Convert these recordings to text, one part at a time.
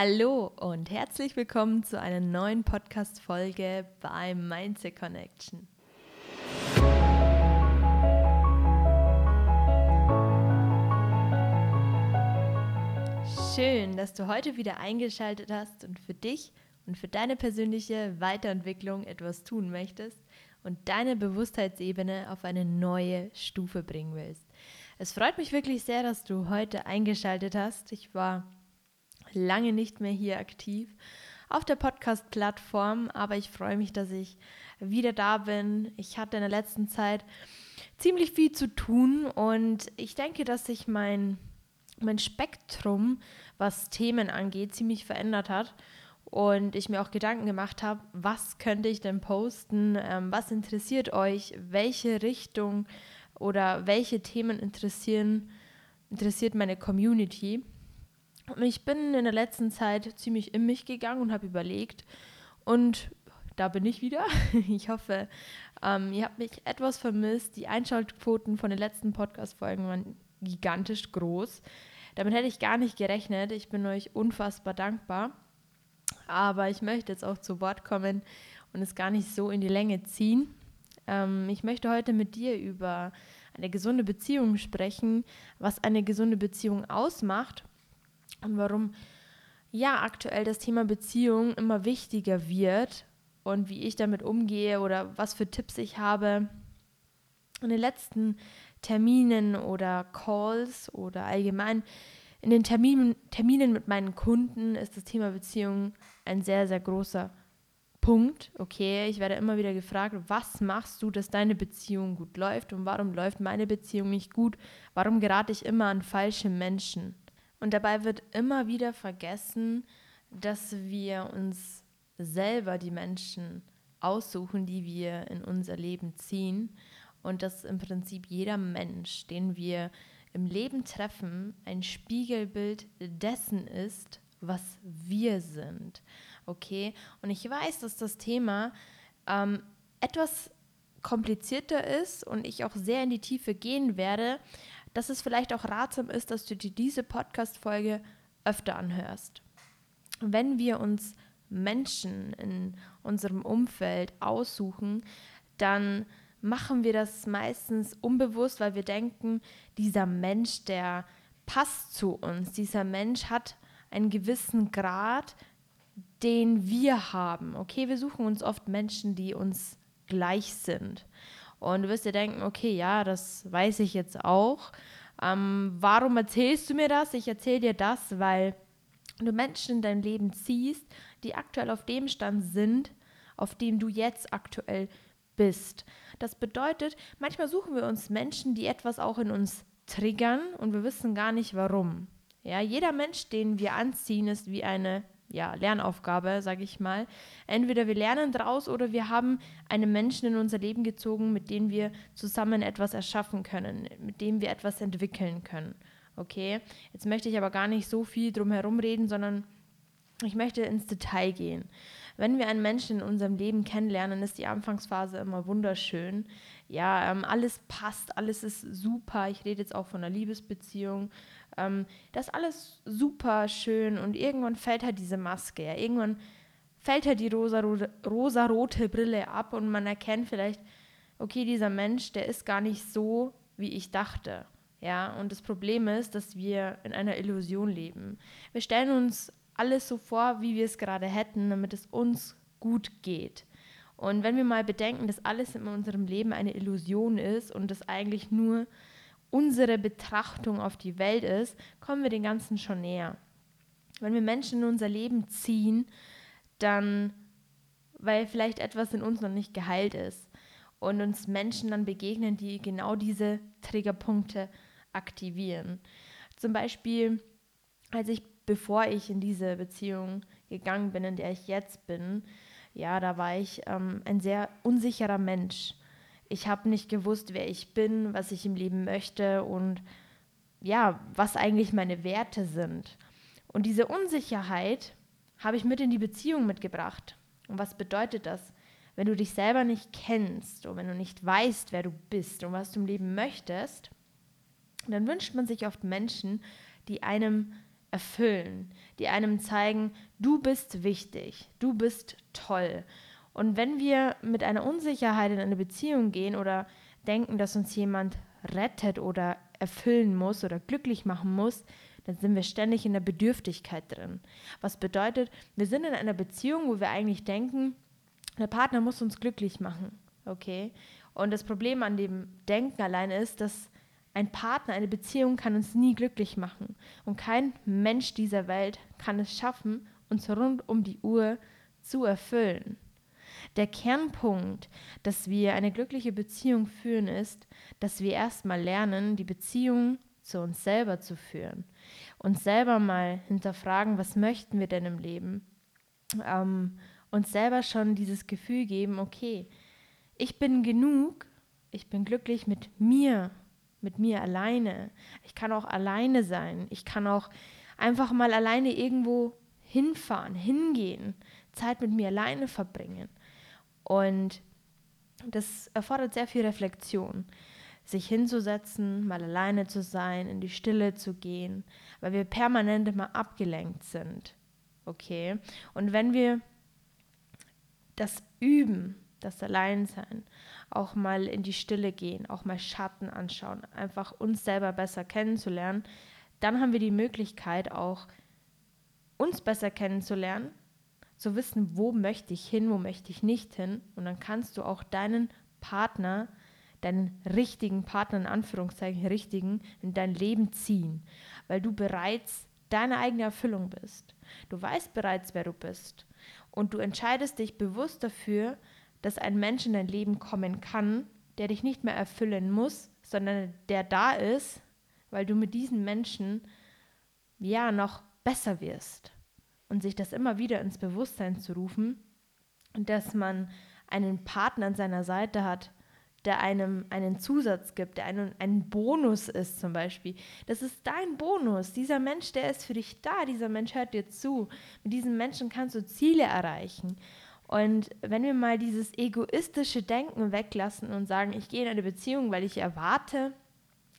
Hallo und herzlich willkommen zu einer neuen Podcast-Folge bei Mindset Connection. Schön, dass du heute wieder eingeschaltet hast und für dich und für deine persönliche Weiterentwicklung etwas tun möchtest und deine Bewusstheitsebene auf eine neue Stufe bringen willst. Es freut mich wirklich sehr, dass du heute eingeschaltet hast. Ich war lange nicht mehr hier aktiv auf der Podcast-Plattform, aber ich freue mich, dass ich wieder da bin. Ich hatte in der letzten Zeit ziemlich viel zu tun und ich denke, dass sich mein, mein Spektrum, was Themen angeht, ziemlich verändert hat und ich mir auch Gedanken gemacht habe, was könnte ich denn posten, ähm, was interessiert euch, welche Richtung oder welche Themen interessieren, interessiert meine Community. Ich bin in der letzten Zeit ziemlich in mich gegangen und habe überlegt und da bin ich wieder. Ich hoffe, ähm, ihr habt mich etwas vermisst. Die Einschaltquoten von den letzten Podcast-Folgen waren gigantisch groß. Damit hätte ich gar nicht gerechnet. Ich bin euch unfassbar dankbar. Aber ich möchte jetzt auch zu Wort kommen und es gar nicht so in die Länge ziehen. Ähm, ich möchte heute mit dir über eine gesunde Beziehung sprechen, was eine gesunde Beziehung ausmacht und warum ja aktuell das Thema Beziehung immer wichtiger wird und wie ich damit umgehe oder was für Tipps ich habe. In den letzten Terminen oder Calls oder allgemein in den Terminen, Terminen mit meinen Kunden ist das Thema Beziehung ein sehr, sehr großer Punkt. Okay, ich werde immer wieder gefragt, was machst du, dass deine Beziehung gut läuft und warum läuft meine Beziehung nicht gut? Warum gerate ich immer an falsche Menschen? Und dabei wird immer wieder vergessen, dass wir uns selber die Menschen aussuchen, die wir in unser Leben ziehen. Und dass im Prinzip jeder Mensch, den wir im Leben treffen, ein Spiegelbild dessen ist, was wir sind. Okay? Und ich weiß, dass das Thema ähm, etwas komplizierter ist und ich auch sehr in die Tiefe gehen werde, dass es vielleicht auch ratsam ist, dass du dir diese Podcast-Folge öfter anhörst. Wenn wir uns Menschen in unserem Umfeld aussuchen, dann machen wir das meistens unbewusst, weil wir denken, dieser Mensch, der passt zu uns, dieser Mensch hat einen gewissen Grad, den wir haben. Okay, wir suchen uns oft Menschen, die uns gleich sind. Und du wirst dir denken, okay, ja, das weiß ich jetzt auch. Ähm, warum erzählst du mir das? Ich erzähle dir das, weil du Menschen in dein Leben ziehst, die aktuell auf dem Stand sind, auf dem du jetzt aktuell bist. Das bedeutet, manchmal suchen wir uns Menschen, die etwas auch in uns triggern und wir wissen gar nicht warum. Ja, jeder Mensch, den wir anziehen, ist wie eine ja, Lernaufgabe, sage ich mal. Entweder wir lernen daraus oder wir haben einen Menschen in unser Leben gezogen, mit dem wir zusammen etwas erschaffen können, mit dem wir etwas entwickeln können. Okay, jetzt möchte ich aber gar nicht so viel drum herum reden, sondern ich möchte ins Detail gehen. Wenn wir einen Menschen in unserem Leben kennenlernen, ist die Anfangsphase immer wunderschön. Ja, ähm, alles passt, alles ist super. Ich rede jetzt auch von einer Liebesbeziehung, ähm, das alles super schön und irgendwann fällt halt diese Maske. Ja. Irgendwann fällt halt die rosarote, rosarote Brille ab und man erkennt vielleicht, okay, dieser Mensch, der ist gar nicht so, wie ich dachte. Ja, und das Problem ist, dass wir in einer Illusion leben. Wir stellen uns alles so vor, wie wir es gerade hätten, damit es uns gut geht. Und wenn wir mal bedenken, dass alles in unserem Leben eine Illusion ist und das eigentlich nur unsere Betrachtung auf die Welt ist, kommen wir den Ganzen schon näher. Wenn wir Menschen in unser Leben ziehen, dann, weil vielleicht etwas in uns noch nicht geheilt ist und uns Menschen dann begegnen, die genau diese Triggerpunkte aktivieren. Zum Beispiel, als ich, bevor ich in diese Beziehung gegangen bin, in der ich jetzt bin, ja, da war ich ähm, ein sehr unsicherer Mensch ich habe nicht gewusst, wer ich bin, was ich im Leben möchte und ja, was eigentlich meine Werte sind. Und diese Unsicherheit habe ich mit in die Beziehung mitgebracht. Und was bedeutet das? Wenn du dich selber nicht kennst und wenn du nicht weißt, wer du bist und was du im Leben möchtest, dann wünscht man sich oft Menschen, die einem erfüllen, die einem zeigen, du bist wichtig, du bist toll. Und wenn wir mit einer Unsicherheit in eine Beziehung gehen oder denken, dass uns jemand rettet oder erfüllen muss oder glücklich machen muss, dann sind wir ständig in der Bedürftigkeit drin. Was bedeutet, wir sind in einer Beziehung, wo wir eigentlich denken, der Partner muss uns glücklich machen. Okay? Und das Problem an dem Denken allein ist, dass ein Partner, eine Beziehung kann uns nie glücklich machen. Und kein Mensch dieser Welt kann es schaffen, uns rund um die Uhr zu erfüllen. Der Kernpunkt, dass wir eine glückliche Beziehung führen, ist, dass wir erstmal lernen, die Beziehung zu uns selber zu führen. Uns selber mal hinterfragen, was möchten wir denn im Leben? Ähm, uns selber schon dieses Gefühl geben, okay, ich bin genug, ich bin glücklich mit mir mit mir alleine. Ich kann auch alleine sein. Ich kann auch einfach mal alleine irgendwo hinfahren, hingehen, Zeit mit mir alleine verbringen. Und das erfordert sehr viel Reflexion, sich hinzusetzen, mal alleine zu sein, in die Stille zu gehen, weil wir permanent immer abgelenkt sind. Okay? Und wenn wir das üben, das Alleinsein, auch mal in die Stille gehen, auch mal Schatten anschauen, einfach uns selber besser kennenzulernen, dann haben wir die Möglichkeit auch uns besser kennenzulernen, zu wissen, wo möchte ich hin, wo möchte ich nicht hin. Und dann kannst du auch deinen Partner, deinen richtigen Partner, in Anführungszeichen richtigen, in dein Leben ziehen, weil du bereits deine eigene Erfüllung bist. Du weißt bereits, wer du bist. Und du entscheidest dich bewusst dafür, dass ein Mensch in dein Leben kommen kann, der dich nicht mehr erfüllen muss, sondern der da ist, weil du mit diesen Menschen ja noch besser wirst. Und sich das immer wieder ins Bewusstsein zu rufen, dass man einen Partner an seiner Seite hat, der einem einen Zusatz gibt, der einen, ein Bonus ist zum Beispiel. Das ist dein Bonus. Dieser Mensch, der ist für dich da. Dieser Mensch hört dir zu. Mit diesem Menschen kannst du Ziele erreichen. Und wenn wir mal dieses egoistische Denken weglassen und sagen, ich gehe in eine Beziehung, weil ich erwarte,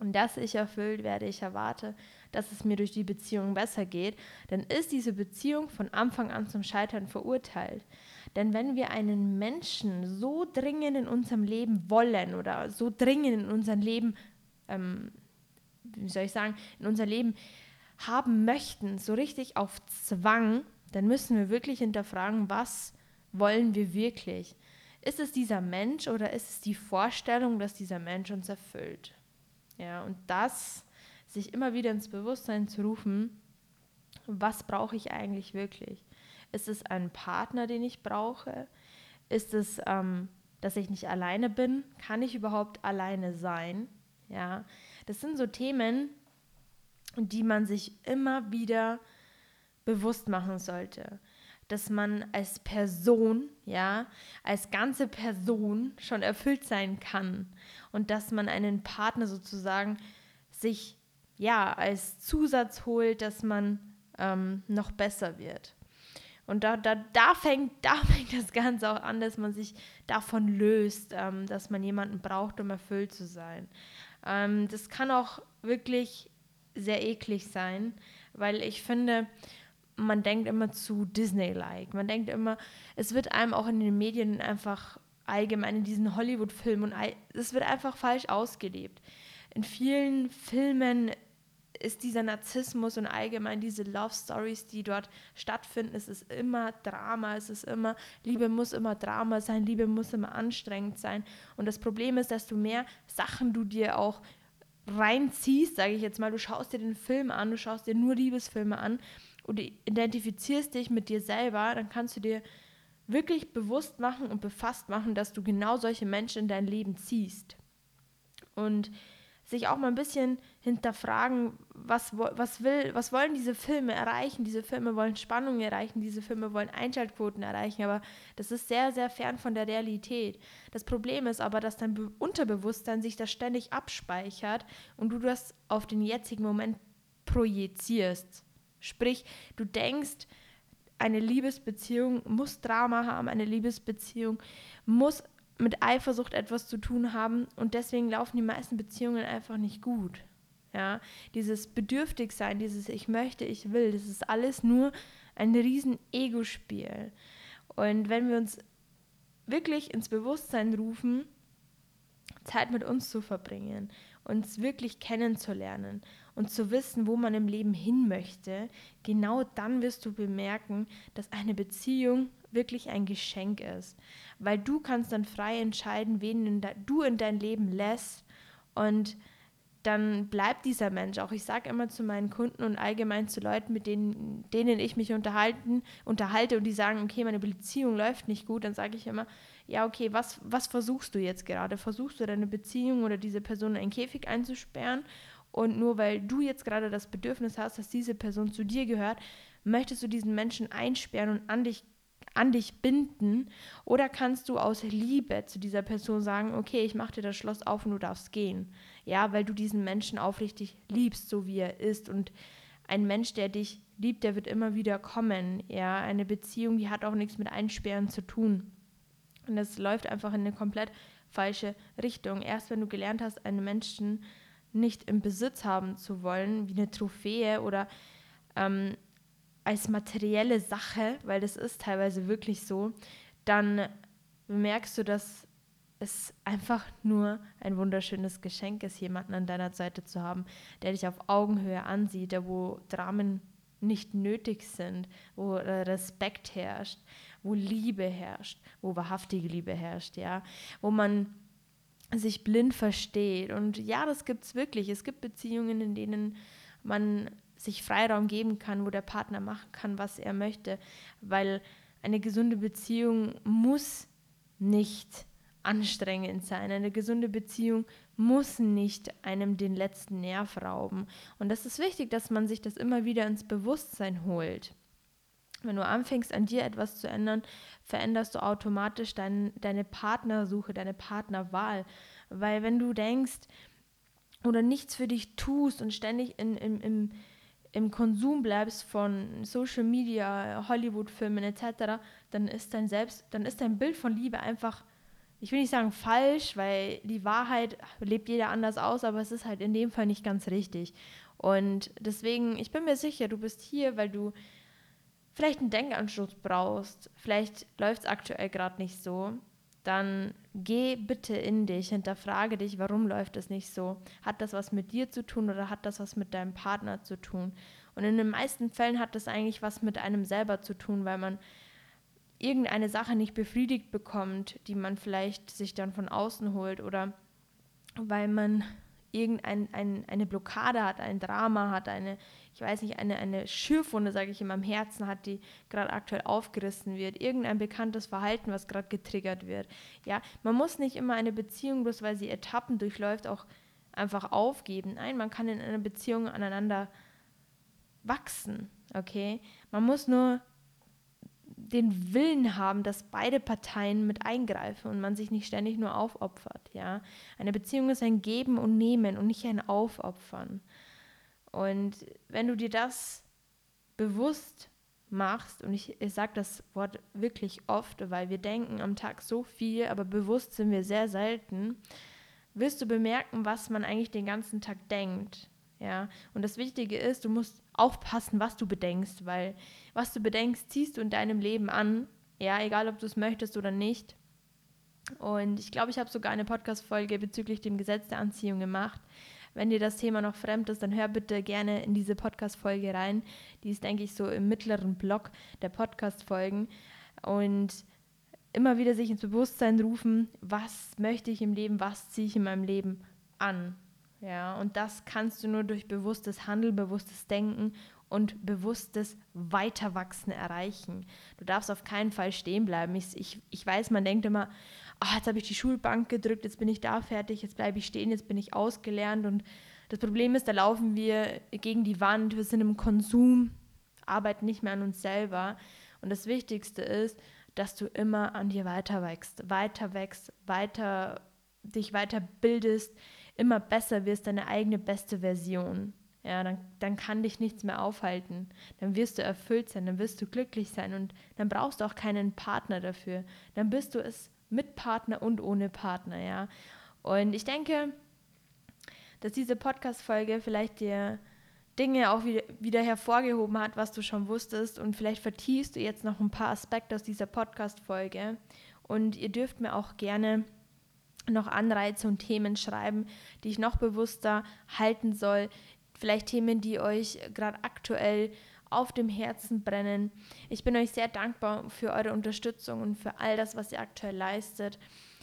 dass ich erfüllt werde, ich erwarte, dass es mir durch die Beziehung besser geht, dann ist diese Beziehung von Anfang an zum Scheitern verurteilt. Denn wenn wir einen Menschen so dringend in unserem Leben wollen oder so dringend in unserem Leben, ähm, wie soll ich sagen, in unser Leben haben möchten, so richtig auf Zwang, dann müssen wir wirklich hinterfragen, was wollen wir wirklich? Ist es dieser Mensch oder ist es die Vorstellung, dass dieser Mensch uns erfüllt? Ja, und das sich immer wieder ins Bewusstsein zu rufen, was brauche ich eigentlich wirklich? Ist es ein Partner, den ich brauche? Ist es, ähm, dass ich nicht alleine bin? Kann ich überhaupt alleine sein? Ja, das sind so Themen, die man sich immer wieder bewusst machen sollte dass man als Person, ja, als ganze Person schon erfüllt sein kann und dass man einen Partner sozusagen sich ja als Zusatz holt, dass man ähm, noch besser wird. Und da, da, da, fängt, da fängt das Ganze auch an, dass man sich davon löst, ähm, dass man jemanden braucht, um erfüllt zu sein. Ähm, das kann auch wirklich sehr eklig sein, weil ich finde, man denkt immer zu Disney-like. Man denkt immer, es wird einem auch in den Medien einfach allgemein in diesen Hollywood-Filmen es wird einfach falsch ausgelebt. In vielen Filmen ist dieser Narzissmus und allgemein diese Love Stories, die dort stattfinden, es ist immer Drama, es ist immer, Liebe muss immer Drama sein, Liebe muss immer anstrengend sein. Und das Problem ist, dass du mehr Sachen du dir auch reinziehst, sage ich jetzt mal, du schaust dir den Film an, du schaust dir nur Liebesfilme an und identifizierst dich mit dir selber, dann kannst du dir wirklich bewusst machen und befasst machen, dass du genau solche Menschen in dein Leben ziehst. Und sich auch mal ein bisschen hinterfragen, was, was, will, was wollen diese Filme erreichen? Diese Filme wollen Spannung erreichen, diese Filme wollen Einschaltquoten erreichen, aber das ist sehr, sehr fern von der Realität. Das Problem ist aber, dass dein Unterbewusstsein sich das ständig abspeichert und du das auf den jetzigen Moment projizierst. Sprich, du denkst, eine Liebesbeziehung muss Drama haben, eine Liebesbeziehung muss mit Eifersucht etwas zu tun haben und deswegen laufen die meisten Beziehungen einfach nicht gut. Ja, dieses Bedürftigsein, dieses Ich möchte, ich will, das ist alles nur ein riesen Ego-Spiel. Und wenn wir uns wirklich ins Bewusstsein rufen, Zeit mit uns zu verbringen, uns wirklich kennenzulernen und zu wissen, wo man im Leben hin möchte, genau dann wirst du bemerken, dass eine Beziehung wirklich ein Geschenk ist. Weil du kannst dann frei entscheiden, wen du in dein Leben lässt und dann bleibt dieser Mensch auch. Ich sage immer zu meinen Kunden und allgemein zu Leuten, mit denen, denen ich mich unterhalten, unterhalte und die sagen, okay, meine Beziehung läuft nicht gut, dann sage ich immer, ja, okay, was, was versuchst du jetzt gerade? Versuchst du deine Beziehung oder diese Person in einen Käfig einzusperren? Und nur weil du jetzt gerade das Bedürfnis hast, dass diese Person zu dir gehört, möchtest du diesen Menschen einsperren und an dich an dich binden oder kannst du aus Liebe zu dieser Person sagen, okay, ich mache dir das Schloss auf und du darfst gehen. Ja, weil du diesen Menschen aufrichtig liebst, so wie er ist und ein Mensch, der dich liebt, der wird immer wieder kommen. Ja, eine Beziehung, die hat auch nichts mit Einsperren zu tun. Und das läuft einfach in eine komplett falsche Richtung. Erst wenn du gelernt hast, einen Menschen nicht im Besitz haben zu wollen, wie eine Trophäe oder ähm, als materielle Sache, weil das ist teilweise wirklich so, dann bemerkst du, dass es einfach nur ein wunderschönes Geschenk ist, jemanden an deiner Seite zu haben, der dich auf Augenhöhe ansieht, der wo Dramen nicht nötig sind, wo Respekt herrscht, wo Liebe herrscht, wo wahrhaftige Liebe herrscht, ja, wo man sich blind versteht. Und ja, das gibt es wirklich. Es gibt Beziehungen, in denen man sich Freiraum geben kann, wo der Partner machen kann, was er möchte, weil eine gesunde Beziehung muss nicht anstrengend sein. Eine gesunde Beziehung muss nicht einem den letzten Nerv rauben. Und das ist wichtig, dass man sich das immer wieder ins Bewusstsein holt. Wenn du anfängst, an dir etwas zu ändern, veränderst du automatisch dein, deine Partnersuche, deine Partnerwahl. Weil wenn du denkst oder nichts für dich tust und ständig in, in, im, im Konsum bleibst von Social Media, Hollywood-Filmen etc., dann ist dein Selbst, dann ist dein Bild von Liebe einfach, ich will nicht sagen falsch, weil die Wahrheit lebt jeder anders aus, aber es ist halt in dem Fall nicht ganz richtig. Und deswegen, ich bin mir sicher, du bist hier, weil du vielleicht einen Denkanschluss brauchst. Vielleicht läuft es aktuell gerade nicht so dann geh bitte in dich, hinterfrage dich, warum läuft es nicht so? Hat das was mit dir zu tun oder hat das was mit deinem Partner zu tun? Und in den meisten Fällen hat das eigentlich was mit einem selber zu tun, weil man irgendeine Sache nicht befriedigt bekommt, die man vielleicht sich dann von außen holt oder weil man irgendeine ein, Blockade hat, ein Drama hat, eine, ich weiß nicht, eine, eine Schürfwunde, sage ich in meinem Herzen hat, die gerade aktuell aufgerissen wird, irgendein bekanntes Verhalten, was gerade getriggert wird. Ja, man muss nicht immer eine Beziehung, bloß weil sie Etappen durchläuft, auch einfach aufgeben. Nein, man kann in einer Beziehung aneinander wachsen, okay? Man muss nur den Willen haben, dass beide Parteien mit eingreifen und man sich nicht ständig nur aufopfert. Ja? Eine Beziehung ist ein Geben und Nehmen und nicht ein Aufopfern. Und wenn du dir das bewusst machst, und ich, ich sage das Wort wirklich oft, weil wir denken am Tag so viel, aber bewusst sind wir sehr selten, wirst du bemerken, was man eigentlich den ganzen Tag denkt. Ja, und das Wichtige ist, du musst aufpassen, was du bedenkst, weil was du bedenkst, ziehst du in deinem Leben an. Ja, egal ob du es möchtest oder nicht. Und ich glaube, ich habe sogar eine Podcast-Folge bezüglich dem Gesetz der Anziehung gemacht. Wenn dir das Thema noch fremd ist, dann hör bitte gerne in diese Podcast-Folge rein. Die ist, denke ich, so im mittleren Block der Podcast-Folgen. Und immer wieder sich ins Bewusstsein rufen, was möchte ich im Leben, was ziehe ich in meinem Leben an. Ja, und das kannst du nur durch bewusstes Handeln, bewusstes Denken und bewusstes Weiterwachsen erreichen. Du darfst auf keinen Fall stehen bleiben. Ich, ich, ich weiß, man denkt immer, oh, jetzt habe ich die Schulbank gedrückt, jetzt bin ich da fertig, jetzt bleibe ich stehen, jetzt bin ich ausgelernt. Und das Problem ist, da laufen wir gegen die Wand, wir sind im Konsum, arbeiten nicht mehr an uns selber. Und das Wichtigste ist, dass du immer an dir weiter wächst, weiter dich weiterbildest, immer besser wirst, deine eigene beste Version. Ja, dann, dann kann dich nichts mehr aufhalten. Dann wirst du erfüllt sein, dann wirst du glücklich sein und dann brauchst du auch keinen Partner dafür. Dann bist du es mit Partner und ohne Partner, ja. Und ich denke, dass diese Podcast-Folge vielleicht dir Dinge auch wieder, wieder hervorgehoben hat, was du schon wusstest. Und vielleicht vertiefst du jetzt noch ein paar Aspekte aus dieser Podcast-Folge. Und ihr dürft mir auch gerne noch Anreize und Themen schreiben, die ich noch bewusster halten soll. Vielleicht Themen, die euch gerade aktuell auf dem Herzen brennen. Ich bin euch sehr dankbar für eure Unterstützung und für all das, was ihr aktuell leistet.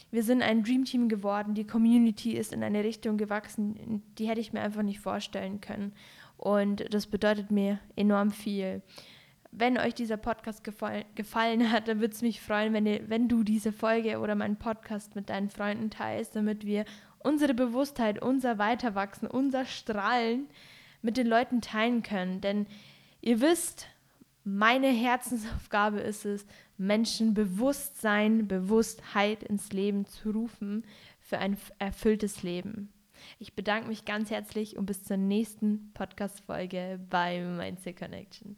Wir sind ein Dream Team geworden. Die Community ist in eine Richtung gewachsen, die hätte ich mir einfach nicht vorstellen können. Und das bedeutet mir enorm viel. Wenn euch dieser Podcast gefallen, gefallen hat, dann würde es mich freuen, wenn, ihr, wenn du diese Folge oder meinen Podcast mit deinen Freunden teilst, damit wir unsere Bewusstheit, unser Weiterwachsen, unser Strahlen mit den Leuten teilen können. Denn ihr wisst, meine Herzensaufgabe ist es, Menschen Bewusstsein, Bewusstheit ins Leben zu rufen für ein erfülltes Leben. Ich bedanke mich ganz herzlich und bis zur nächsten Podcast-Folge bei Mindset Connection.